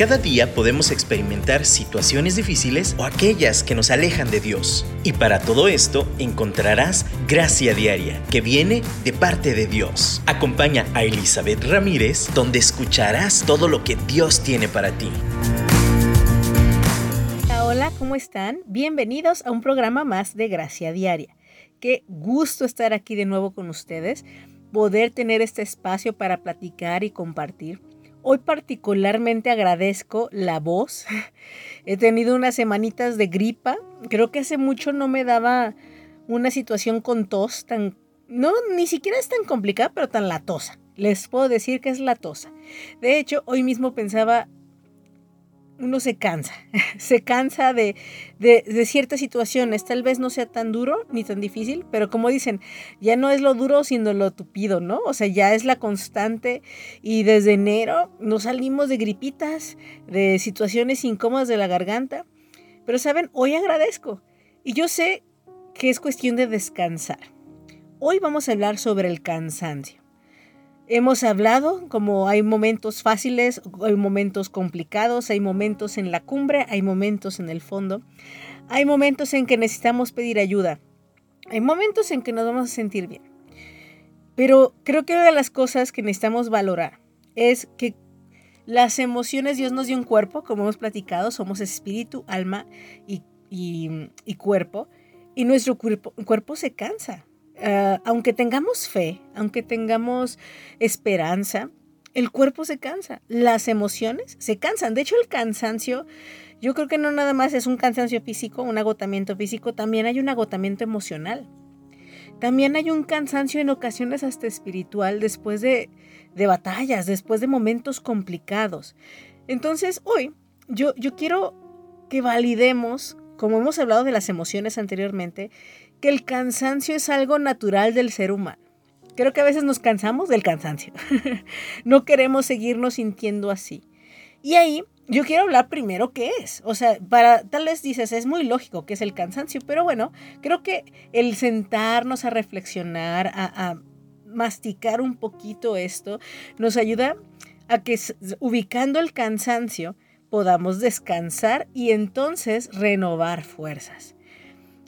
Cada día podemos experimentar situaciones difíciles o aquellas que nos alejan de Dios. Y para todo esto encontrarás gracia diaria que viene de parte de Dios. Acompaña a Elizabeth Ramírez donde escucharás todo lo que Dios tiene para ti. Hola, ¿cómo están? Bienvenidos a un programa más de Gracia Diaria. Qué gusto estar aquí de nuevo con ustedes, poder tener este espacio para platicar y compartir. Hoy particularmente agradezco la voz. He tenido unas semanitas de gripa. Creo que hace mucho no me daba una situación con tos tan... No, ni siquiera es tan complicada, pero tan latosa. Les puedo decir que es latosa. De hecho, hoy mismo pensaba uno se cansa, se cansa de, ciertas situaciones. Tal vez no sea tan duro ni tan difícil, pero como dicen, ya no es lo duro sino lo tupido, ¿no? O sea, ya es la constante y desde enero nos salimos de gripitas, de situaciones incómodas de la garganta. Pero saben, hoy agradezco y yo sé que es cuestión de descansar. Hoy vamos a hablar sobre el cansancio. Hemos hablado como hay momentos fáciles, hay momentos complicados, hay momentos en la cumbre, hay momentos en el fondo, hay momentos en que necesitamos pedir ayuda, hay momentos en que nos vamos a sentir bien. Pero creo que una de las cosas que necesitamos valorar es que las emociones, Dios nos dio un cuerpo, como hemos platicado, somos espíritu, alma y, cuerpo, y nuestro cuerpo se cansa. Ah, aunque tengamos fe, aunque tengamos esperanza, el cuerpo se cansa, las emociones se cansan. De hecho, el cansancio, yo creo que no nada más es un cansancio físico, un agotamiento físico, también hay un agotamiento emocional. También hay un cansancio en ocasiones hasta espiritual después de, de batallas, después de momentos complicados. Entonces, hoy yo, yo quiero que validemos, como hemos hablado de las emociones anteriormente, que el cansancio es algo natural del ser humano. Creo que a veces nos cansamos del cansancio. no queremos seguirnos sintiendo así. Y ahí yo quiero hablar primero qué es. O sea, para tal vez dices, es muy lógico que es el cansancio, pero bueno, creo que el sentarnos a reflexionar, a, a masticar un poquito esto, nos ayuda a que ubicando el cansancio podamos descansar y entonces renovar fuerzas.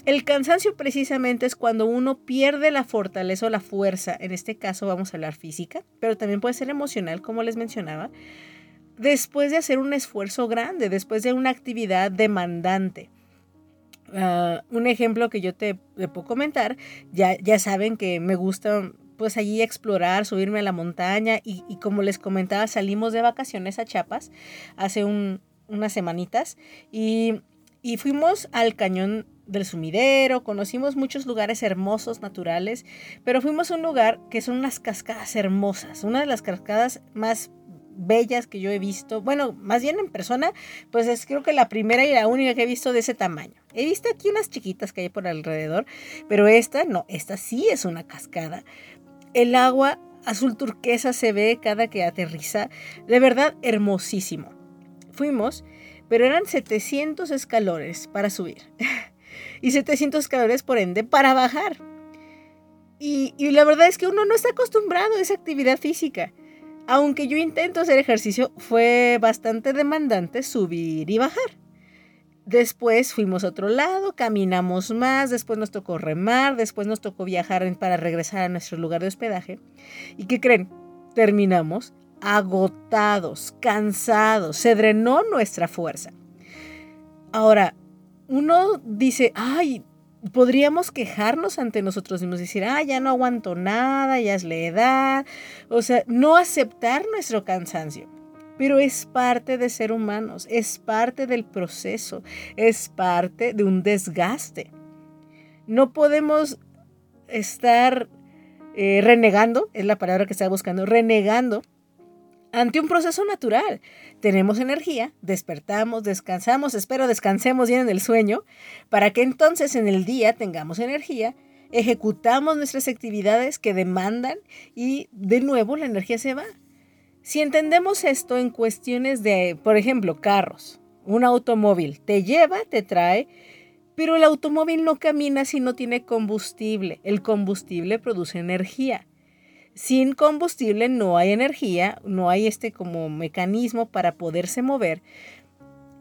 El cansancio precisamente es cuando uno pierde la fortaleza o la fuerza, en este caso vamos a hablar física, pero también puede ser emocional, como les mencionaba, después de hacer un esfuerzo grande, después de una actividad demandante. Ah, un ejemplo que yo te, puedo comentar, ya, ya saben que me gusta pues allí explorar, subirme a la montaña y, como les comentaba, salimos de vacaciones a Chiapas hace unas semanitas y, y fuimos al cañón del sumidero, conocimos muchos lugares hermosos, naturales, pero fuimos a un lugar que son unas cascadas hermosas, una de las cascadas más bellas que yo he visto, bueno, más bien en persona, pues es creo que la primera y la única que he visto de ese tamaño. He visto aquí unas chiquitas que hay por alrededor, pero esta no, esta sí es una cascada. El agua azul turquesa se ve cada que aterriza, de verdad hermosísimo. Fuimos, pero eran 700 escalones para subir. y 700 calorías por ende para bajar. Y, y, la verdad es que uno no está acostumbrado a esa actividad física. Aunque yo intento hacer ejercicio, fue bastante demandante subir y bajar. Después fuimos a otro lado, caminamos más, después nos tocó remar, después nos tocó viajar para regresar a nuestro lugar de hospedaje. ¿Y qué creen? Terminamos agotados, cansados, se drenó nuestra fuerza. Ahora, uno dice, ay, podríamos quejarnos ante nosotros mismos, decir, ah, ya no aguanto nada, ya es la edad, o sea, no aceptar nuestro cansancio. Pero es parte de ser humanos, es parte del proceso, es parte de un desgaste. No podemos estar eh, renegando, es la palabra que estaba buscando, renegando ante un proceso natural. Tenemos energía, despertamos, descansamos, espero descansemos bien en el sueño, para que entonces en el día tengamos energía, ejecutamos nuestras actividades que demandan y de nuevo la energía se va. Si entendemos esto en cuestiones de, por ejemplo, carros, un automóvil te lleva, te trae, pero el automóvil no camina si no tiene combustible. El combustible produce energía. Sin combustible no hay energía, no hay este como mecanismo para poderse mover.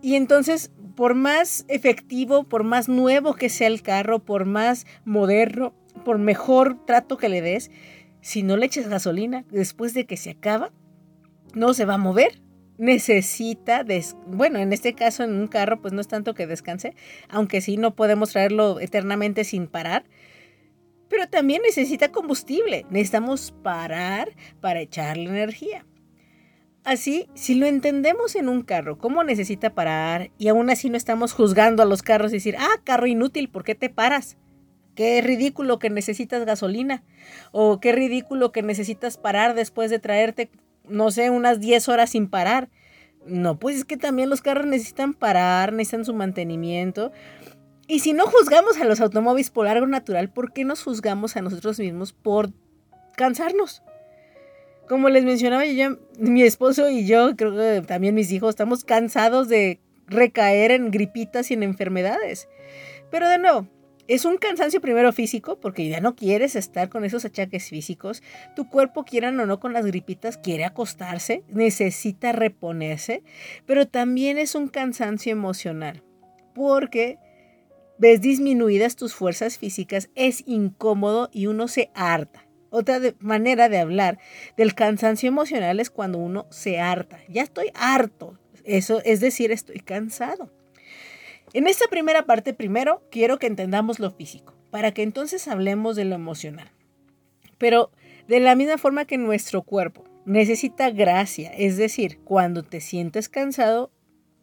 Y entonces, por más efectivo, por más nuevo que sea el carro, por más moderno, por mejor trato que le des, si no le echas gasolina después de que se acaba, no se va a mover. Necesita, bueno, en este caso en un carro pues no es tanto que descanse, aunque sí no podemos traerlo eternamente sin parar, pero también necesita combustible. Necesitamos parar para echarle energía. Así, si lo entendemos en un carro, cómo necesita parar, y aún así no estamos juzgando a los carros y decir, ah, carro inútil, ¿por qué te paras? Qué ridículo que necesitas gasolina. O qué ridículo que necesitas parar después de traerte, no sé, unas 10 horas sin parar. No, pues es que también los carros necesitan parar, necesitan su mantenimiento. Y si no juzgamos a los automóviles por algo natural, ¿por qué nos juzgamos a nosotros mismos por cansarnos? Como les mencionaba yo, mi esposo y yo, creo que también mis hijos, estamos cansados de recaer en gripitas y en enfermedades. Pero de nuevo, es un cansancio primero físico, porque ya no quieres estar con esos achaques físicos. Tu cuerpo, quieran o no, con las gripitas, quiere acostarse, necesita reponerse, pero también es un cansancio emocional, porque ves disminuidas tus fuerzas físicas, es incómodo y uno se harta. Otra manera de hablar del cansancio emocional es cuando uno se harta. Ya estoy harto. Eso es decir, estoy cansado. En esta primera parte, primero quiero que entendamos lo físico, para que entonces hablemos de lo emocional. Pero de la misma forma que nuestro cuerpo necesita gracia, es decir, cuando te sientes cansado,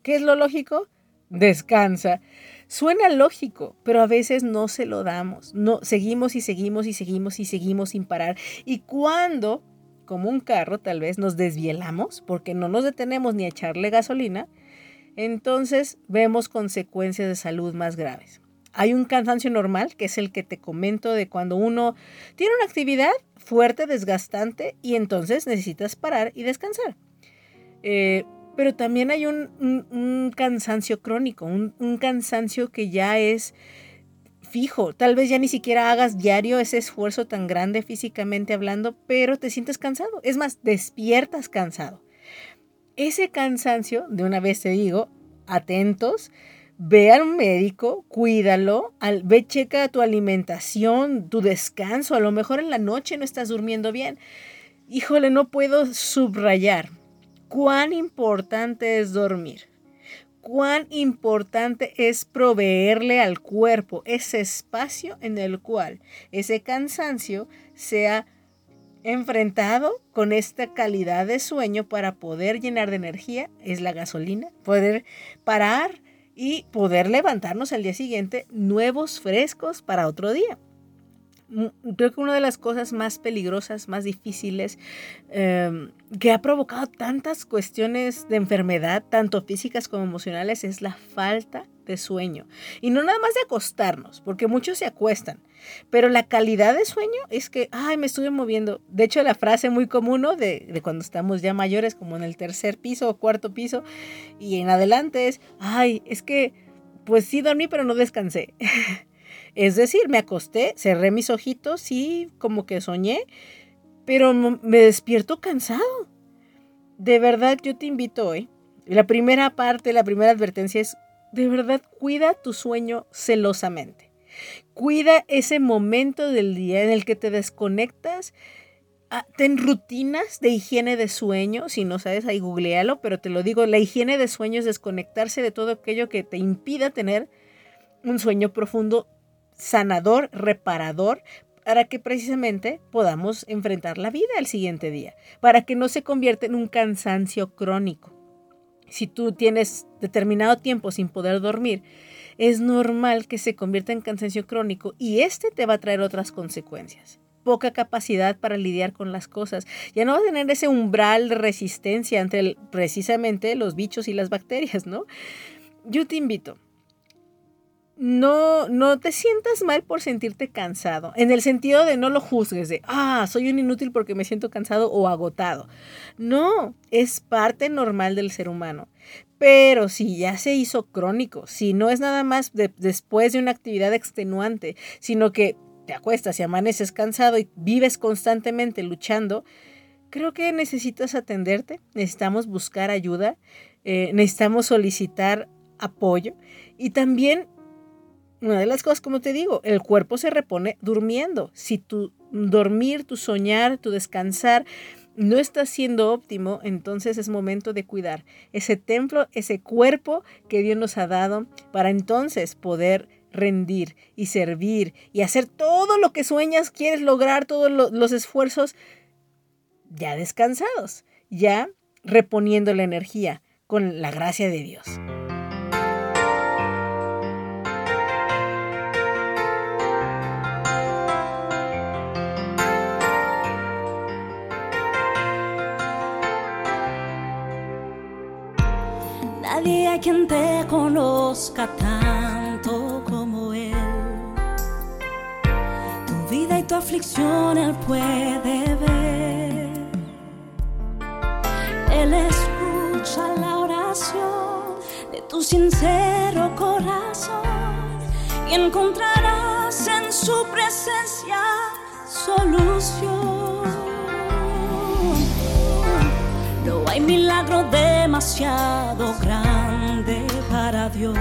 ¿qué es lo lógico? Descansa. Suena lógico, pero a veces no se lo damos. No, seguimos y seguimos y seguimos y seguimos sin parar. Y cuando, como un carro, tal vez nos desvielamos porque no nos detenemos ni a echarle gasolina, entonces vemos consecuencias de salud más graves. Hay un cansancio normal, que es el que te comento de cuando uno tiene una actividad fuerte, desgastante, y entonces necesitas parar y descansar. Eh, pero también hay un, cansancio crónico, un, un, cansancio que ya es fijo. Tal vez ya ni siquiera hagas diario ese esfuerzo tan grande físicamente hablando, pero te sientes cansado. Es más, despiertas cansado ese cansancio, de una vez te digo, atentos, ve al médico, cuídalo, al, ve, checa tu alimentación, tu descanso, a lo mejor en la noche no estás durmiendo bien. Híjole, no puedo subrayar cuán importante es dormir, cuán importante es proveerle al cuerpo ese espacio en el cual ese cansancio sea enfrentado con esta calidad de sueño para poder llenar de energía, es la gasolina, poder parar y poder levantarnos al día siguiente nuevos frescos para otro día. Mm, creo que una de las cosas más peligrosas, más difíciles, em, que ha provocado tantas cuestiones de enfermedad, tanto físicas como emocionales, es la falta de sueño. Y no nada más de acostarnos, porque muchos se acuestan, pero la calidad de sueño es que, ay, me estuve moviendo. De hecho, la frase muy común de, de cuando estamos ya mayores, como en el tercer piso o cuarto piso, y en adelante es, ay, es que, pues sí dormí, pero no descansé. es decir, me acosté, cerré mis ojitos y como que soñé, pero me despierto cansado. De verdad, yo te invito hoy. La primera parte, la primera advertencia es de verdad cuida tu sueño celosamente. Cuida ese momento del día en el que te desconectas. Ah, ten rutinas de higiene de sueño. Si no sabes, ahí googlealo, pero te lo digo, la higiene de sueño es desconectarse de todo aquello que te impida tener un sueño profundo, sanador, reparador, para que precisamente podamos enfrentar la vida el siguiente día, para que no se convierta en un cansancio crónico si tú tienes determinado tiempo sin poder dormir, es normal que se convierta en cansancio crónico y este te va a traer otras consecuencias. Poca capacidad para lidiar con las cosas. Ya no va a tener ese umbral de resistencia entre precisamente los bichos y las bacterias, ¿no? Yo te invito no, no te sientas mal por sentirte cansado, en el sentido de no lo juzgues de, ah, soy un inútil porque me siento cansado o agotado. No, es parte normal del ser humano. Pero si ya se hizo crónico, si no es nada más después de una actividad extenuante, sino que te acuestas y amaneces cansado y vives constantemente luchando, creo que necesitas atenderte, necesitamos buscar ayuda, eh, necesitamos solicitar apoyo y también una de las cosas, como te digo, el cuerpo se repone durmiendo. Si tu dormir, tu soñar, tu descansar no está siendo óptimo, entonces es momento de cuidar ese templo, ese cuerpo que Dios nos ha dado para entonces poder rendir y servir y hacer todo lo que sueñas, quieres lograr, todos los esfuerzos ya descansados, ya reponiendo la energía con la gracia de Dios. Nadie hay quien te conozca tanto como Él. Tu vida y tu aflicción Él puede ver. Él escucha la oración de tu sincero corazón y encontrarás en su presencia solución. Hay milagro demasiado grande para Dios.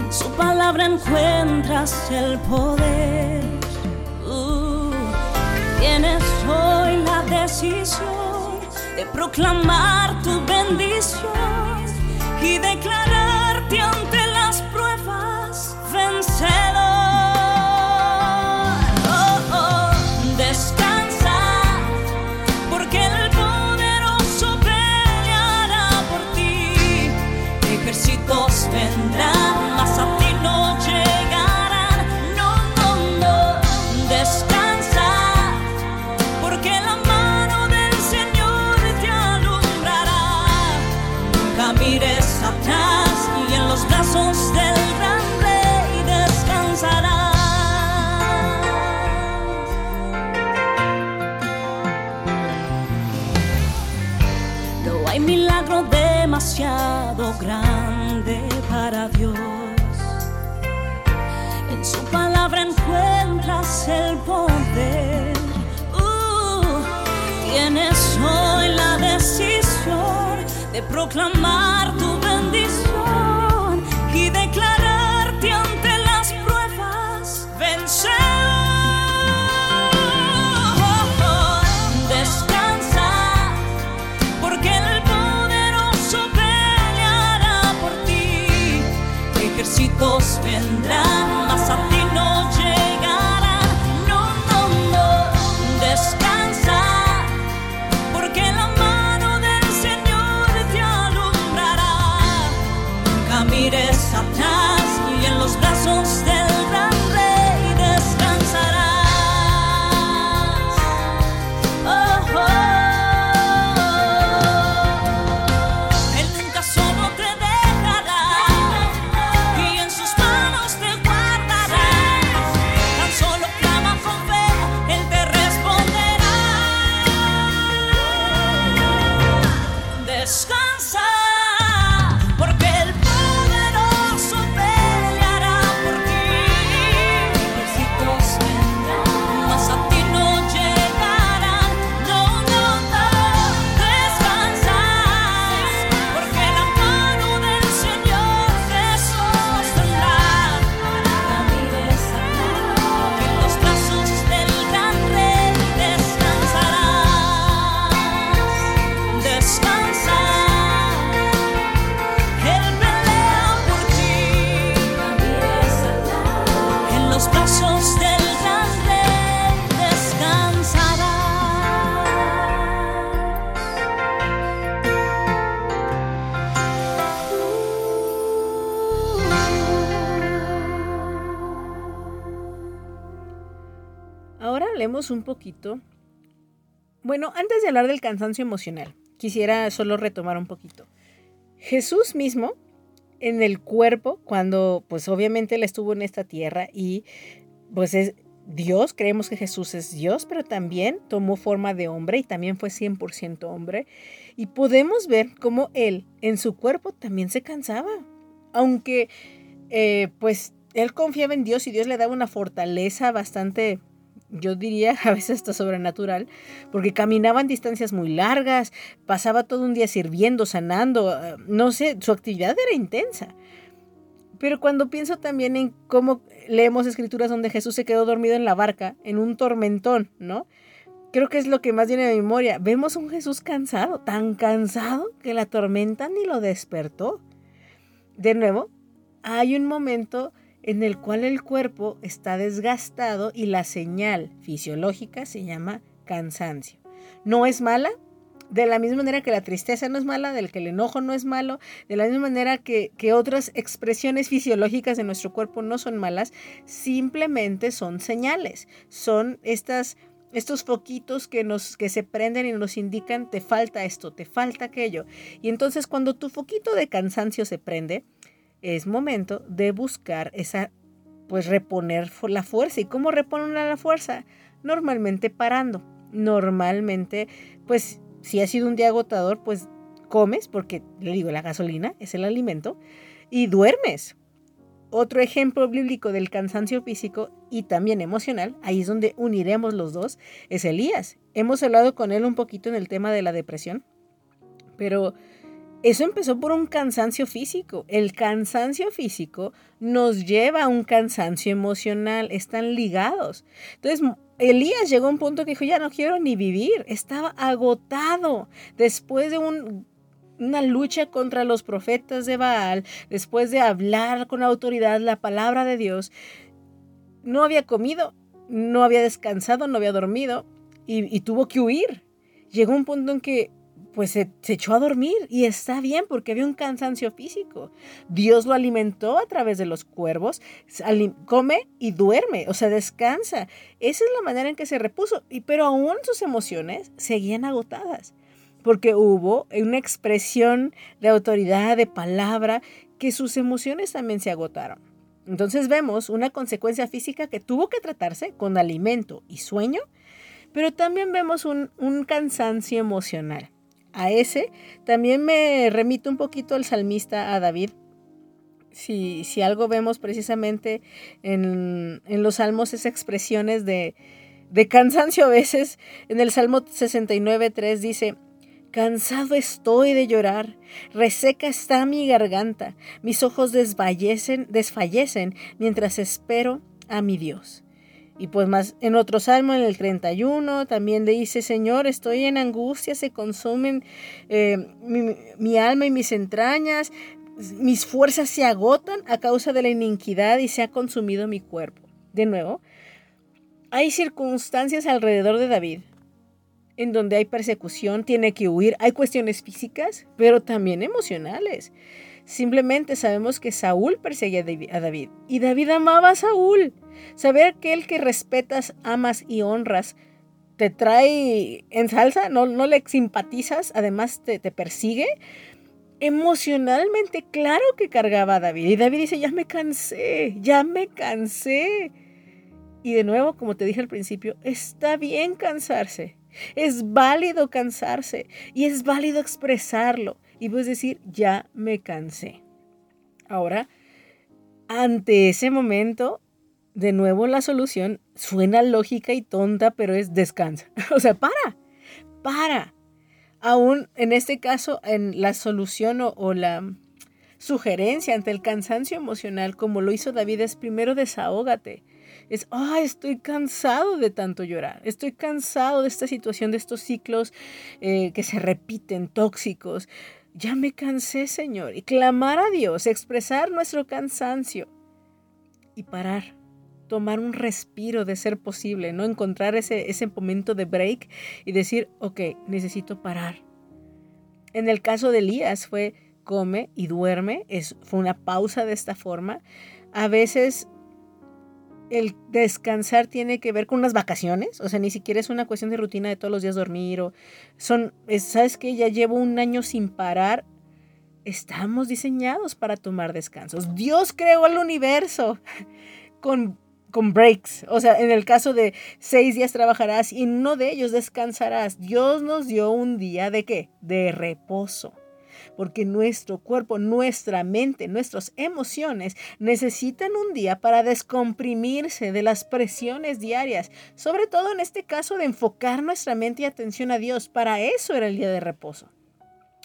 En su palabra encuentras el poder. Uh, tienes hoy la decisión de proclamar tu bendición y declararte ante las pruebas Dios. En su palabra encuentras el poder. Uh, tienes hoy la decisión de proclamar tu un poquito. Bueno, antes de hablar del cansancio emocional, quisiera solo retomar un poquito. Jesús mismo, en el cuerpo, cuando pues obviamente él estuvo en esta tierra y pues es Dios, creemos que Jesús es Dios, pero también tomó forma de hombre y también fue 100% hombre. Y podemos ver cómo él en su cuerpo también se cansaba. Aunque eh, pues él confiaba en Dios y Dios le daba una fortaleza bastante yo diría a veces hasta sobrenatural, porque caminaban distancias muy largas, pasaba todo un día sirviendo, sanando, eh, no sé, su actividad era intensa. Pero cuando pienso también en cómo leemos escrituras donde Jesús se quedó dormido en la barca, en un tormentón, ¿no? Creo que es lo que más viene de memoria. Vemos un Jesús cansado, tan cansado que la tormenta ni lo despertó. De nuevo, hay un momento en el cual el cuerpo está desgastado y la señal fisiológica se llama cansancio. No es mala, de la misma manera que la tristeza no es mala, del que el enojo no es malo, de la misma manera que, que, otras expresiones fisiológicas de nuestro cuerpo no son malas, simplemente son señales, son estas, estos foquitos que, nos, que se prenden y nos indican te falta esto, te falta aquello. Y entonces cuando tu foquito de cansancio se prende, es momento de buscar esa, pues reponer la fuerza. ¿Y cómo reponer la fuerza? Normalmente parando. Normalmente, pues si ha sido un día agotador, pues comes, porque le digo, la gasolina es el alimento, y duermes. Otro ejemplo bíblico del cansancio físico y también emocional, ahí es donde uniremos los dos, es Elías. Hemos hablado con él un poquito en el tema de la depresión, pero eso empezó por un cansancio físico. El cansancio físico nos lleva a un cansancio emocional, están ligados. Entonces, Elías llegó a un punto que dijo, ya no quiero ni vivir, estaba agotado después de una lucha contra los profetas de Baal, después de hablar con autoridad la palabra de Dios. No había comido, no había descansado, no había dormido y, y tuvo que huir. Llegó un punto en que pues se, echó a dormir y está bien porque había un cansancio físico. Dios lo alimentó a través de los cuervos, come y duerme, o sea, descansa. Esa es la manera en que se repuso, y, pero aún sus emociones seguían agotadas porque hubo una expresión de autoridad, de palabra, que sus emociones también se agotaron. Entonces vemos una consecuencia física que tuvo que tratarse con alimento y sueño, pero también vemos un, un cansancio emocional a ese. También me remito un poquito al salmista, a David. Si, si algo vemos precisamente en, en los salmos es expresiones de, de cansancio a veces. En el Salmo 69.3 dice, Cansado estoy de llorar, reseca está mi garganta, mis ojos desfallecen, desfallecen mientras espero a mi Dios. Y pues más en otro salmo, en el 31, también le dice, Señor, estoy en angustia, se consumen eh, mi, alma y mis entrañas, mis fuerzas se agotan a causa de la iniquidad y se ha consumido mi cuerpo. De nuevo, hay circunstancias alrededor de David en donde hay persecución, tiene que huir, hay cuestiones físicas, pero también emocionales. Simplemente sabemos que Saúl perseguía a David y David amaba a Saúl. Saber que el que respetas, amas y honras te trae en salsa, no, no le simpatizas, además te, te persigue. Emocionalmente, claro que cargaba a David. Y David dice, ya me cansé, ya me cansé. Y de nuevo, como te dije al principio, está bien cansarse. Es válido cansarse y es válido expresarlo y puedes decir, ya me cansé. Ahora, ante ese momento, de nuevo la solución suena lógica y tonta, pero es descansa. O sea, para, para. Aún en este caso, en la solución o, la sugerencia ante el cansancio emocional, como lo hizo David, es primero desahógate es, ah, estoy cansado de tanto llorar, estoy cansado de esta situación, de estos ciclos eh, que se repiten, tóxicos. Ya me cansé, Señor. Y clamar a Dios, expresar nuestro cansancio y parar, tomar un respiro de ser posible, ¿no? Encontrar ese, ese momento de break y decir, ok, necesito parar. En el caso de Elías fue come y duerme, es, fue una pausa de esta forma. A veces el descansar tiene que ver con unas vacaciones, o sea, ni siquiera es una cuestión de rutina de todos los días dormir o son, ¿sabes qué? Ya llevo un año sin parar. Estamos diseñados para tomar descansos. Dios creó el universo con, con breaks. O sea, en el caso de seis días trabajarás y en uno de ellos descansarás. Dios nos dio un día de qué? De reposo. Porque nuestro cuerpo, nuestra mente, nuestras emociones necesitan un día para descomprimirse de las presiones diarias, sobre todo en este caso de enfocar nuestra mente y atención a Dios. Para eso era el día de reposo,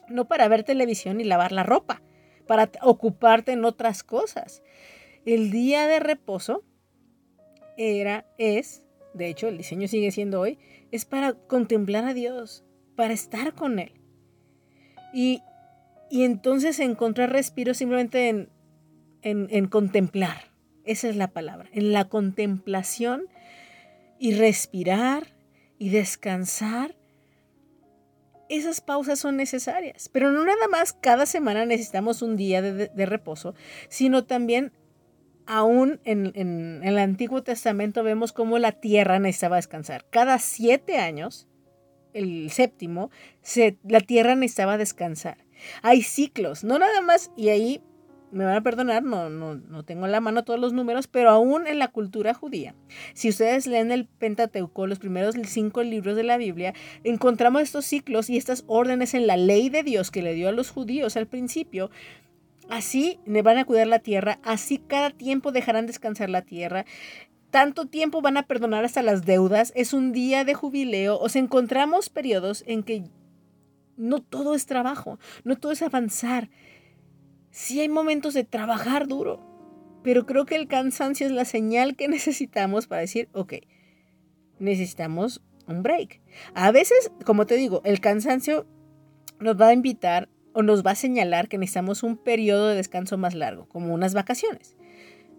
no para ver televisión y lavar la ropa, para ocuparte en otras cosas. El día de reposo era, es, de hecho el diseño sigue siendo hoy, es para contemplar a Dios, para estar con Él. Y, entonces encontrar respiro simplemente en, en contemplar. Esa es la palabra, en la contemplación y respirar y descansar. Esas pausas son necesarias, pero no nada más cada semana necesitamos un día de, de reposo, sino también aún en, el Antiguo Testamento vemos cómo la tierra necesitaba descansar. Cada siete años, el séptimo, la tierra necesitaba descansar. Hay ciclos, no nada más, y ahí me van a perdonar, no, no, no tengo en la mano todos los números, pero aún en la cultura judía, si ustedes leen el Pentateuco, los primeros cinco libros de la Biblia, encontramos estos ciclos y estas órdenes en la ley de Dios que le dio a los judíos al principio, Así van a cuidar la tierra, así cada tiempo dejarán descansar la tierra. Tanto tiempo van a perdonar hasta las deudas, es un día de jubileo, os encontramos periodos en que no todo es trabajo, no todo es avanzar. Sí hay momentos de trabajar duro, pero creo que el cansancio es la señal que necesitamos para decir, ok, necesitamos un break. A veces, como te digo, el cansancio nos va a invitar o nos va a señalar que necesitamos un periodo de descanso más largo, como unas vacaciones.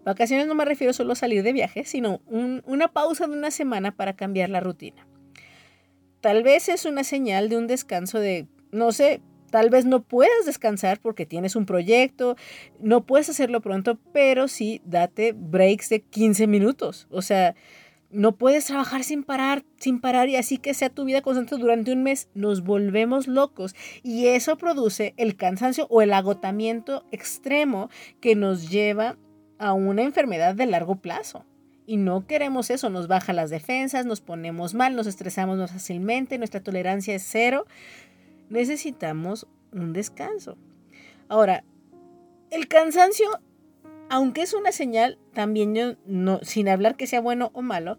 Vacaciones no me refiero solo a salir de viaje, sino una pausa de una semana para cambiar la rutina. Tal vez es una señal de un descanso de, no sé, tal vez no puedas descansar porque tienes un proyecto, no puedes hacerlo pronto, pero sí date breaks de 15 minutos. O sea, no puedes trabajar sin parar, sin parar y así que sea tu vida constante durante un mes, nos volvemos locos y eso produce el cansancio o el agotamiento extremo que nos lleva a una enfermedad de largo plazo. Y no queremos eso, nos baja las defensas, nos ponemos mal, nos estresamos más fácilmente, nuestra tolerancia es cero. Necesitamos un descanso. Ahora, el cansancio aunque es una señal, también yo, no, sin hablar que sea bueno o malo,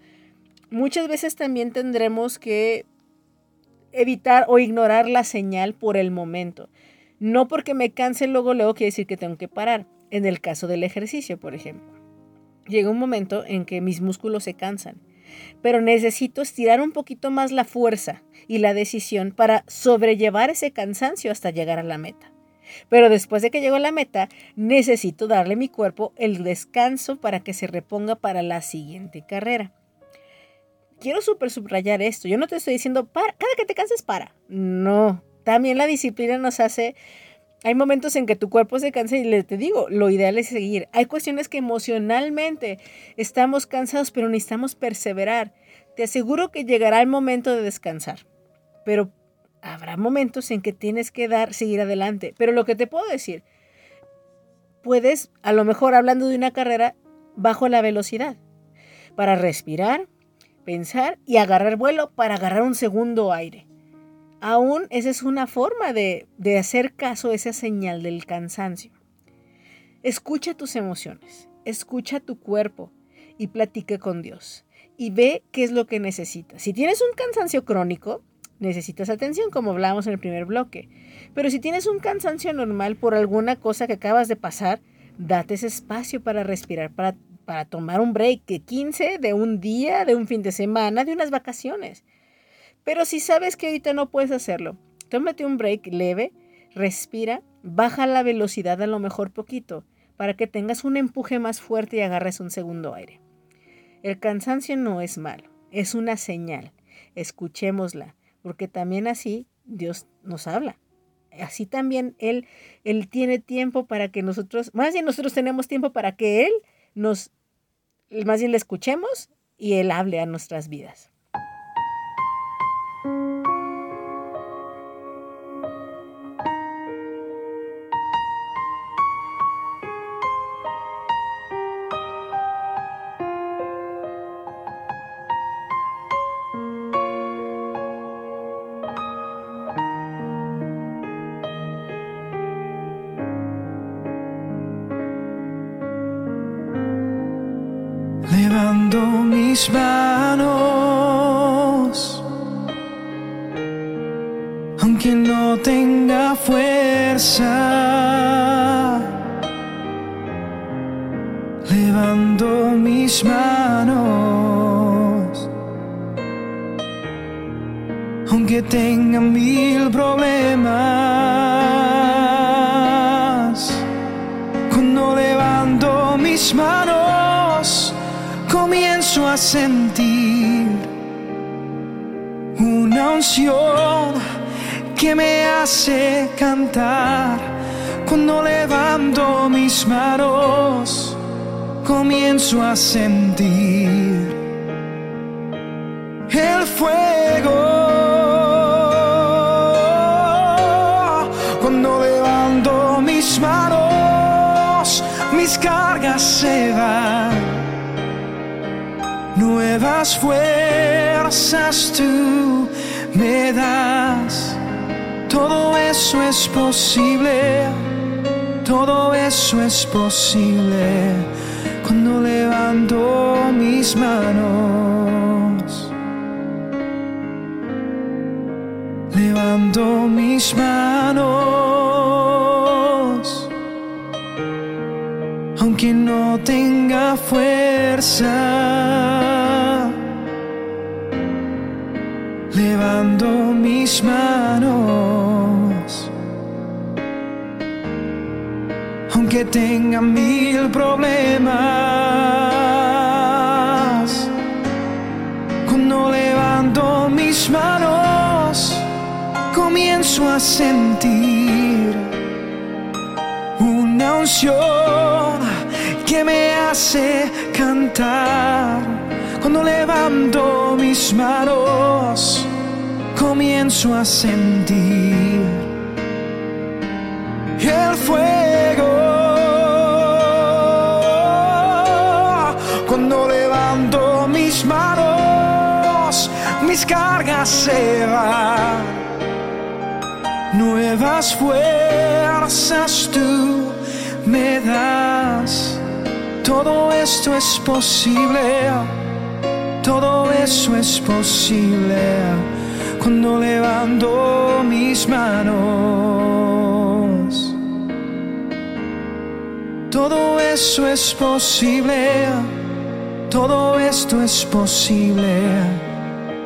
muchas veces también tendremos que evitar o ignorar la señal por el momento. No porque me canse luego, luego quiere decir que tengo que parar. En el caso del ejercicio, por ejemplo. Llega un momento en que mis músculos se cansan, pero necesito estirar un poquito más la fuerza y la decisión para sobrellevar ese cansancio hasta llegar a la meta. Pero después de que llego a la meta, necesito darle a mi cuerpo el descanso para que se reponga para la siguiente carrera. Quiero super subrayar esto. Yo no te estoy diciendo, para, cada que te canses, para. No. También la disciplina nos hace hay momentos en que tu cuerpo se cansa y le te digo, lo ideal es seguir. Hay cuestiones que emocionalmente estamos cansados, pero necesitamos perseverar. Te aseguro que llegará el momento de descansar, pero habrá momentos en que tienes que dar, seguir adelante. Pero lo que te puedo decir, puedes, a lo mejor hablando de una carrera, bajo la velocidad, para respirar, pensar y agarrar vuelo para agarrar un segundo aire. Aún esa es una forma de, de hacer caso a esa señal del cansancio. Escucha tus emociones, escucha tu cuerpo y platique con Dios. Y ve qué es lo que necesitas. Si tienes un cansancio crónico, necesitas atención, como hablábamos en el primer bloque. Pero si tienes un cansancio normal por alguna cosa que acabas de pasar, date ese espacio para respirar, para, para tomar un break, que 15 de un día, de un fin de semana, de unas vacaciones. Pero si sabes que ahorita no puedes hacerlo, tómate un break leve, respira, baja la velocidad a lo mejor poquito, para que tengas un empuje más fuerte y agarres un segundo aire. El cansancio no es malo, es una señal. Escuchémosla porque también así Dios nos habla. Así también Él, Él tiene tiempo para que nosotros, más bien nosotros tenemos tiempo para que Él nos, más bien le escuchemos y Él hable a nuestras vidas. Levando mis manos, a sentir el fuego. Cuando levanto mis manos, mis cargas se van nuevas fuerzas tú me das. Todo eso es posible, todo eso es posible cuando levanto mis manos. Levanto mis manos aunque no tenga fuerza. Levando mis manos, aunque tenga mil problemas. Cuando levanto mis manos, comienzo a sentir una unción que me hace cantar. Cuando levanto mis manos, comienzo a sentir el fuego. Se van nuevas fuerzas tú me das. Todo esto es posible, todo eso es posible. Cuando levanto mis manos. Todo eso es posible, todo esto es posible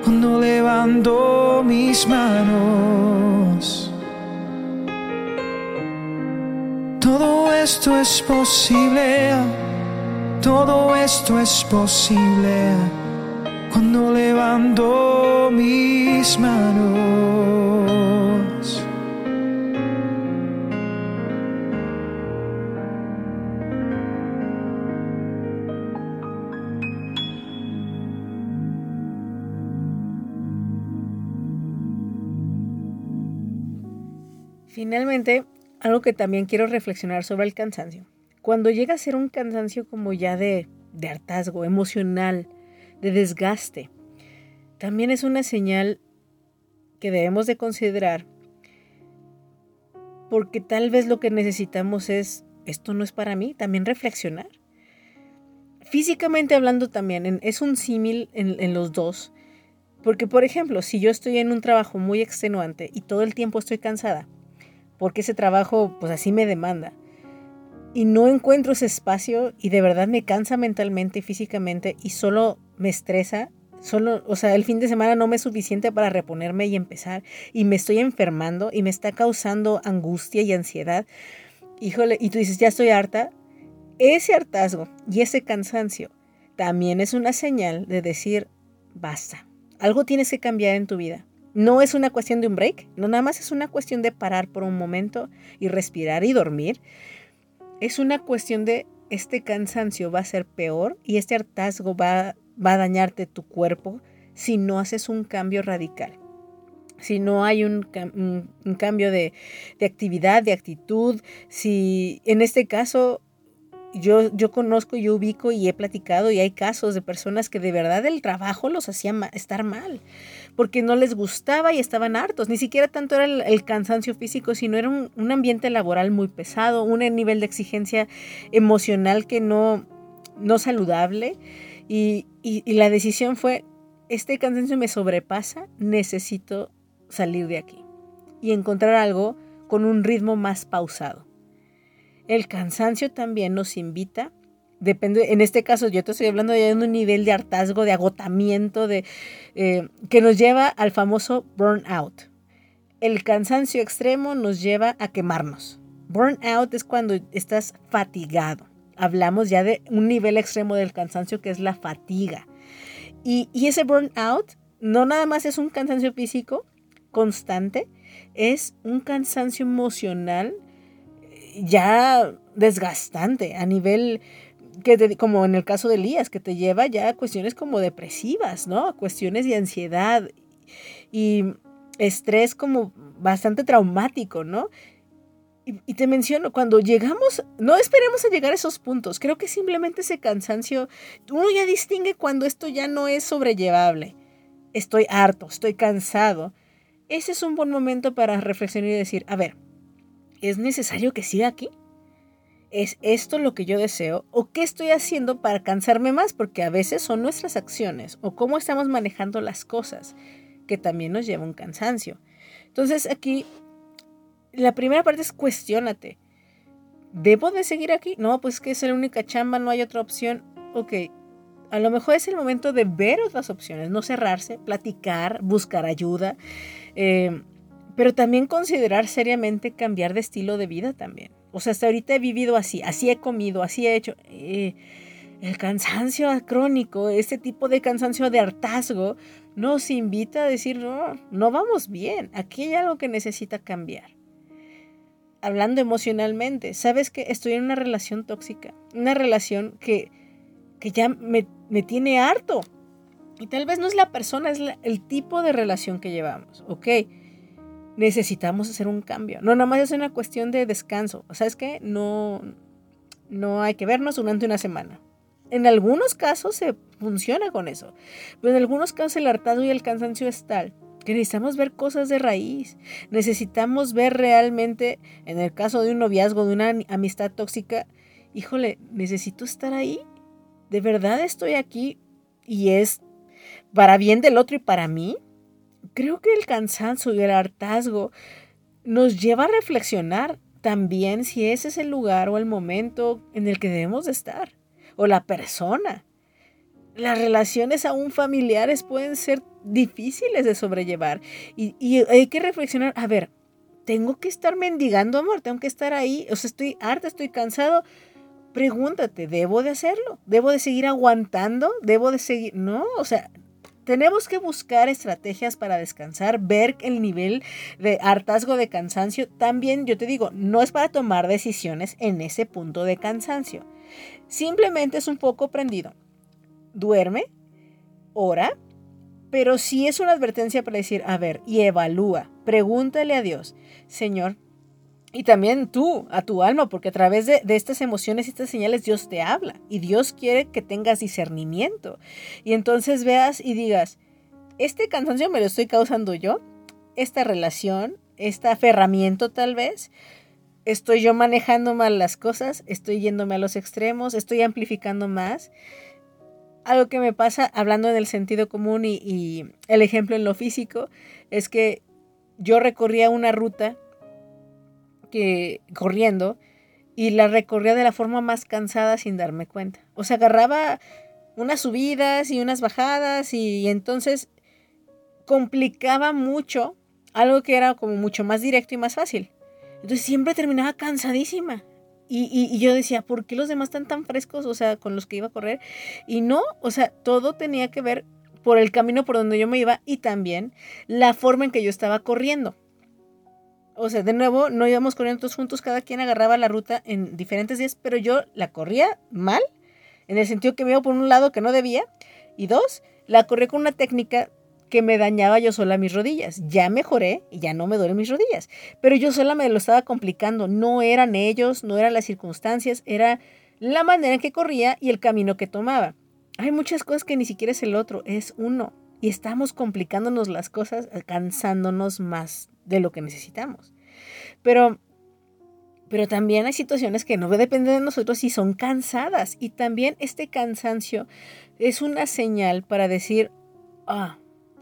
cuando levanto mis manos. Todo esto es posible, todo esto es posible cuando levanto mis manos. Finalmente, algo que también quiero reflexionar sobre el cansancio. Cuando llega a ser un cansancio como ya de, hartazgo emocional, de desgaste, también es una señal que debemos de considerar porque tal vez lo que necesitamos es, esto no es para mí, también reflexionar. Físicamente hablando también, es un símil en los dos, porque por ejemplo, si yo estoy en un trabajo muy extenuante y todo el tiempo estoy cansada, porque ese trabajo pues así me demanda, y no encuentro ese espacio y de verdad me cansa mentalmente y físicamente y solo me estresa, solo, o sea, el fin de semana no me es suficiente para reponerme y empezar y me estoy enfermando y me está causando angustia y ansiedad. Híjole, y tú dices, ya estoy harta. Ese hartazgo y ese cansancio también es una señal de decir, basta. Algo tienes que cambiar en tu vida. No es una cuestión de un break, no nada más es una cuestión de parar por un momento y respirar y dormir. Es una cuestión de este cansancio va a ser peor y este hartazgo va, va a dañarte tu cuerpo si no haces un cambio radical. Si no hay un, cam- un- un cambio de, de actividad, de actitud, si en este caso yo, yo conozco, yo ubico y he platicado y hay casos de personas que de verdad el trabajo los hacía estar mal, porque no les gustaba y estaban hartos. Ni siquiera tanto era el, cansancio físico, sino era un, ambiente laboral muy pesado, un nivel de exigencia emocional que no, no saludable y- y la decisión fue, este cansancio me sobrepasa, necesito salir de aquí y encontrar algo con un ritmo más pausado. El cansancio también nos invita, depende, en este caso yo te estoy hablando ya de un nivel de hartazgo, de agotamiento, de, eh, que nos lleva al famoso burnout. El cansancio extremo nos lleva a quemarnos. Burnout es cuando estás fatigado. Hablamos ya de un nivel extremo del cansancio que es la fatiga. Y, y ese burnout no nada más es un cansancio físico constante, es un cansancio emocional ya desgastante a nivel que te- como en el caso de Elías, que te lleva ya a cuestiones como depresivas, ¿no? A cuestiones de ansiedad y estrés como bastante traumático, ¿no? Y, y te menciono, cuando llegamos, no esperemos a llegar a esos puntos, creo que simplemente ese cansancio, uno ya distingue cuando esto ya no es sobrellevable. Estoy harto, estoy cansado. Ese es un buen momento para reflexionar y decir, a ver, ¿es necesario que siga aquí? ¿Es esto lo que yo deseo? ¿O qué estoy haciendo para cansarme más? Porque a veces son nuestras acciones o cómo estamos manejando las cosas que también nos lleva un cansancio. Entonces aquí, la primera parte es cuestiónate. ¿Debo de seguir aquí? No, pues que es la única chamba, no hay otra opción. Ok, a lo mejor es el momento de ver otras opciones, no cerrarse, platicar, buscar ayuda, eh, pero también considerar seriamente cambiar de estilo de vida también. O sea, hasta ahorita he vivido así, así he comido, así he hecho. eh, el cansancio crónico, este tipo de cansancio de hartazgo, nos invita a decir, no, no vamos bien, aquí hay algo que necesita cambiar. Hablando emocionalmente, sabes que estoy en una relación tóxica, una relación que, que ya me, me tiene harto. Y tal vez no es la persona, es el tipo de relación que llevamos, ¿ok? Necesitamos hacer un cambio. No, nada más es una cuestión de descanso. ¿Sabes qué? No, no hay que vernos durante una semana. En algunos casos se funciona con eso, pero en algunos casos el hartazgo y el cansancio es tal que necesitamos ver cosas de raíz. Necesitamos ver realmente, en el caso de un noviazgo, de una amistad tóxica, híjole, necesito estar ahí. De verdad estoy aquí y es para bien del otro y para mí. Creo que el cansancio y el hartazgo nos lleva a reflexionar también si ese es el lugar o el momento en el que debemos de estar o la persona. Las relaciones aún familiares pueden ser difíciles de sobrellevar y, y hay que reflexionar, a ver, tengo que estar mendigando amor, tengo que estar ahí, o sea, estoy harta, estoy cansado. Pregúntate, ¿debo de hacerlo? ¿Debo de seguir aguantando? ¿Debo de seguir? No, o sea, tenemos que buscar estrategias para descansar, ver el nivel de hartazgo de cansancio. También, yo te digo, no es para tomar decisiones en ese punto de cansancio. Simplemente es un poco prendido. Duerme, ora, pero sí es una advertencia para decir, a ver, y evalúa, pregúntale a Dios, Señor, y también tú, a tu alma, porque a través de, estas emociones y estas señales Dios te habla y Dios quiere que tengas discernimiento. Y entonces veas y digas, este cansancio me lo estoy causando yo, esta relación, este aferramiento tal vez, estoy yo manejando mal las cosas, estoy yéndome a los extremos, estoy amplificando más. Algo que me pasa, hablando en el sentido común y el ejemplo en lo físico, es que yo recorría una ruta corriendo y la recorría de la forma más cansada sin darme cuenta. O sea, agarraba unas subidas y unas bajadas y, entonces complicaba mucho algo que era como mucho más directo y más fácil. Entonces siempre terminaba cansadísima. Y, y, yo decía, ¿por qué los demás están tan frescos? O sea, con los que iba a correr. Y no, o sea, todo tenía que ver por el camino por donde yo me iba y también la forma en que yo estaba corriendo. O sea, de nuevo, no íbamos corriendo todos juntos, cada quien agarraba la ruta en diferentes días, pero yo la corría mal, en el sentido que me iba por un lado que no debía, y dos, la corrí con una técnica que me dañaba yo sola mis rodillas. Ya mejoré y ya no me duelen mis rodillas, pero yo sola me lo estaba complicando. No eran ellos, no eran las circunstancias, era la manera en que corría y el camino que tomaba. Hay muchas cosas que ni siquiera es el otro, es uno. Y estamos complicándonos las cosas, cansándonos más de lo que necesitamos. Pero Pero también hay situaciones que no dependen de nosotros y son cansadas. Y también este cansancio es una señal para decir, ah,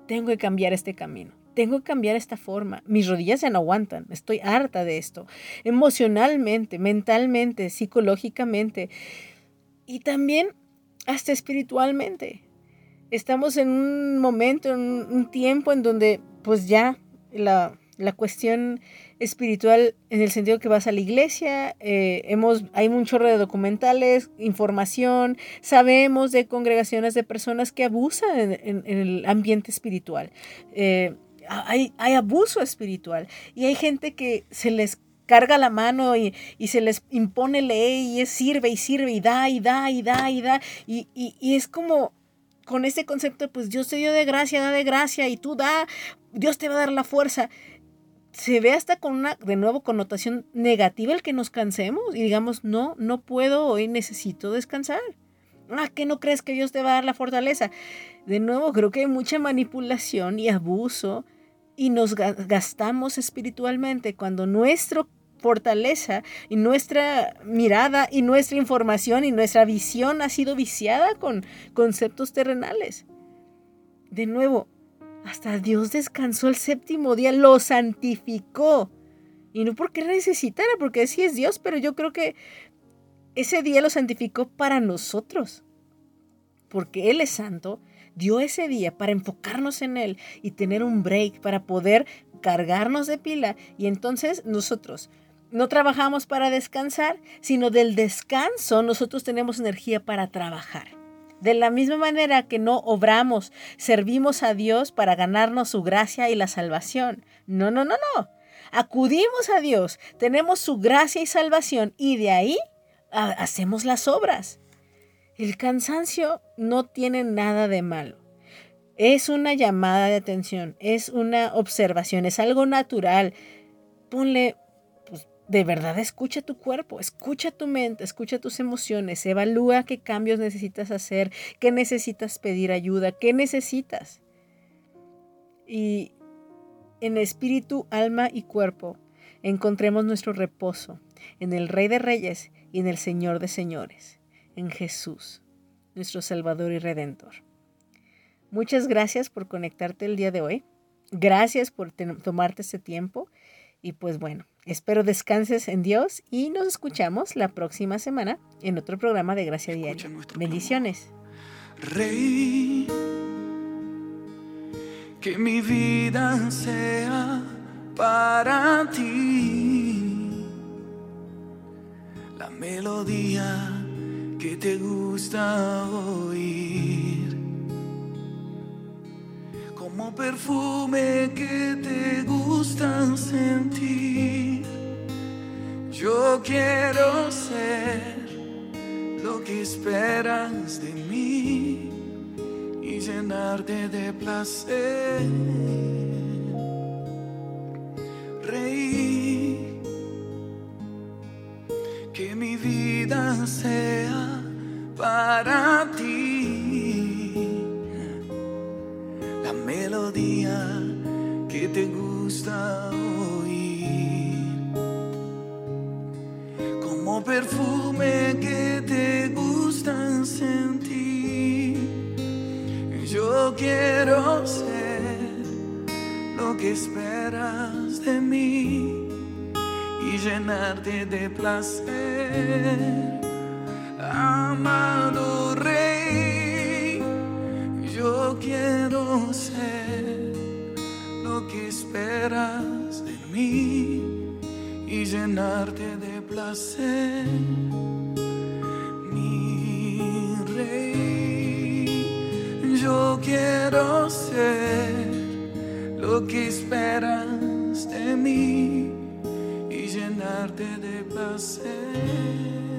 tengo que cambiar este camino. Tengo que cambiar esta forma. Mis rodillas ya no aguantan. Estoy harta de esto. Emocionalmente, mentalmente, psicológicamente. Y también hasta espiritualmente. Estamos en un momento, en un tiempo en donde pues ya la, la cuestión espiritual en el sentido que vas a la iglesia, eh, hemos, hay un chorro de documentales, información, sabemos de congregaciones de personas que abusan en, el ambiente espiritual. Eh, hay, hay abuso espiritual y hay gente que se les carga la mano y, y, se les impone ley y es sirve y sirve y da y da y da y da. Y, y, y, es como con este concepto, pues Dios te dio de gracia, da de gracia y tú da, Dios te va a dar la fuerza. Se ve hasta con una, de nuevo, connotación negativa el que nos cansemos y digamos, no, no puedo, hoy necesito descansar. Ah, ¿qué no crees que Dios te va a dar la fortaleza? De nuevo, creo que hay mucha manipulación y abuso y nos gastamos espiritualmente cuando nuestra fortaleza y nuestra mirada y nuestra información y nuestra visión ha sido viciada con conceptos terrenales. De nuevo, hasta Dios descansó el séptimo día, lo santificó. Y no porque necesitara, porque sí es Dios, pero yo creo que ese día lo santificó para nosotros. Porque Él es santo dio ese día para enfocarnos en Él y tener un break para poder cargarnos de pila. Y entonces nosotros no trabajamos para descansar, sino del descanso nosotros tenemos energía para trabajar. De la misma manera que no obramos, servimos a Dios para ganarnos su gracia y la salvación. No, no, no, no. Acudimos a Dios, tenemos su gracia y salvación y de ahí hacemos las obras. El cansancio no tiene nada de malo. Es una llamada de atención, es una observación, es algo natural. Ponle, de verdad escucha tu cuerpo, escucha tu mente, escucha tus emociones, evalúa qué cambios necesitas hacer, qué necesitas pedir ayuda, qué necesitas. Y en espíritu, alma y cuerpo encontremos nuestro reposo en el Rey de Reyes y en el Señor de Señores en Jesús, nuestro Salvador y Redentor. Muchas gracias por conectarte el día de hoy. Gracias por tomarte este tiempo. Y pues bueno, espero descanses en Dios y nos escuchamos la próxima semana en otro programa de Gracia Diaria. Bendiciones. Rey, que mi vida sea para ti la melodía que te gusta oír, perfume que te gusta sentir. Yo quiero ser lo que esperas de mí y llenarte de placer. Reír, que mi vida sea para ti como perfume que te gusta sentir. Yo quiero ser lo que esperas de mí y llenarte de placer amado rey, yo quiero ser esperas de mí y llenarte de placer. Mi rey, yo quiero ser lo que esperas de mí y llenarte de placer.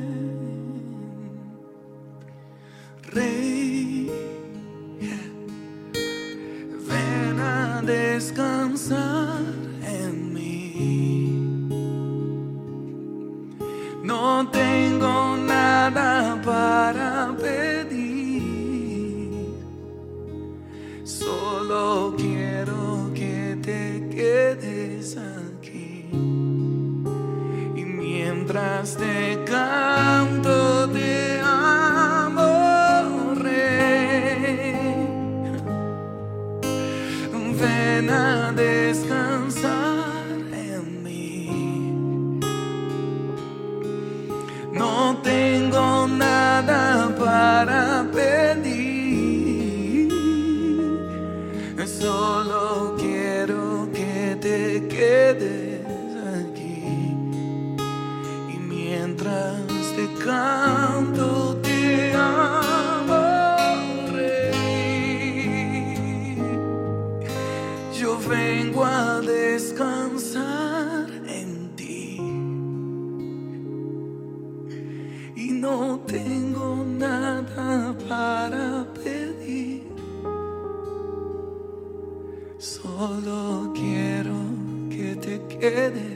Te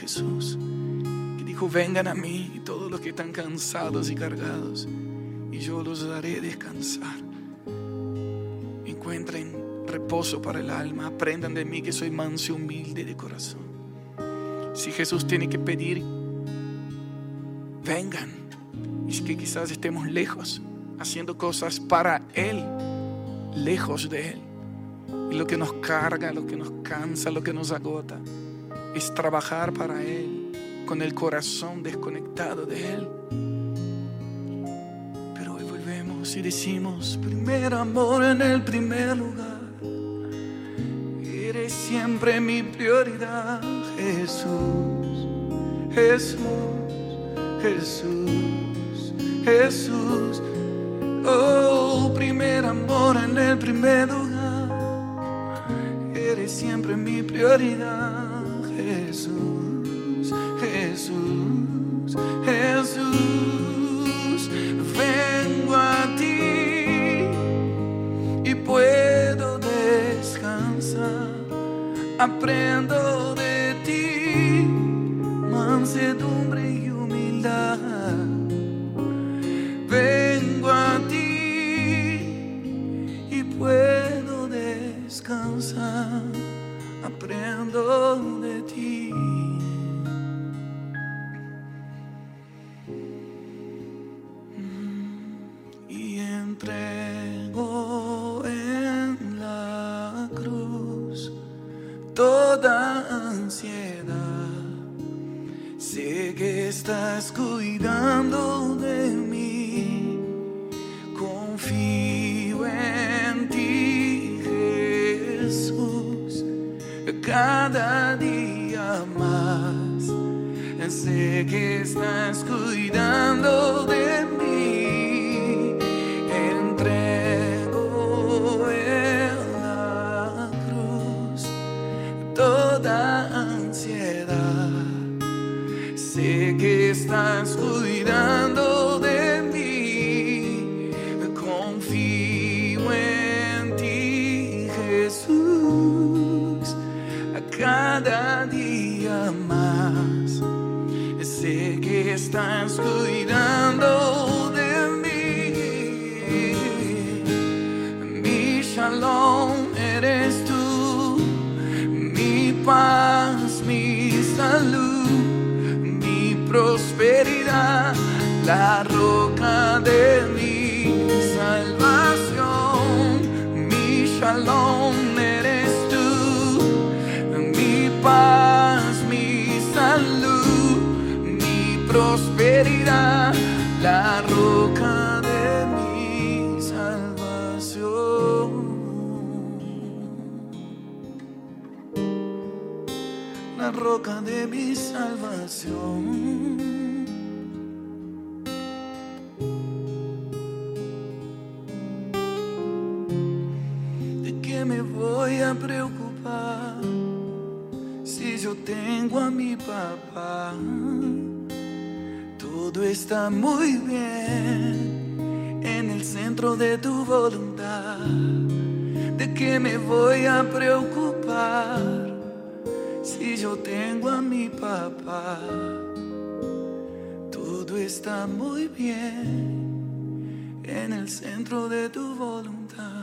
Jesús, que dijo, vengan a mí todos los que están cansados y cargados, y yo los haré descansar. Encuentren reposo para el alma, aprendan de mí que soy manso y humilde de corazón. Si Jesús tiene que pedir, vengan. Y que quizás estemos lejos, haciendo cosas para Él, lejos de Él. Y lo que nos carga, lo que nos cansa, lo que nos agota, es trabajar para Él, con el corazón desconectado de Él. Pero hoy volvemos y decimos, primer amor en el primer lugar. Eres siempre mi prioridad, Jesús, Jesús, Jesús, Jesús. Oh, primer amor en el primer lugar. Eres siempre mi prioridad, Jesús, Jesús, Jesús. Vengo a ti y puedo descansar. Aprendo de ti mansedumbre y humildad. Vengo a ti y puedo descansar. Aprendo entrego en la cruz toda ansiedad. Sé que estás cuidando de mí, confío en ti, Jesús, cada día más. Sé que estás cuidando de mí. Estás la roca de mi salvación. La roca de mi salvación. Está muy bien en el centro de tu voluntad. ¿De qué me voy a preocupar si yo tengo a mi papá? Todo está muy bien en el centro de tu voluntad.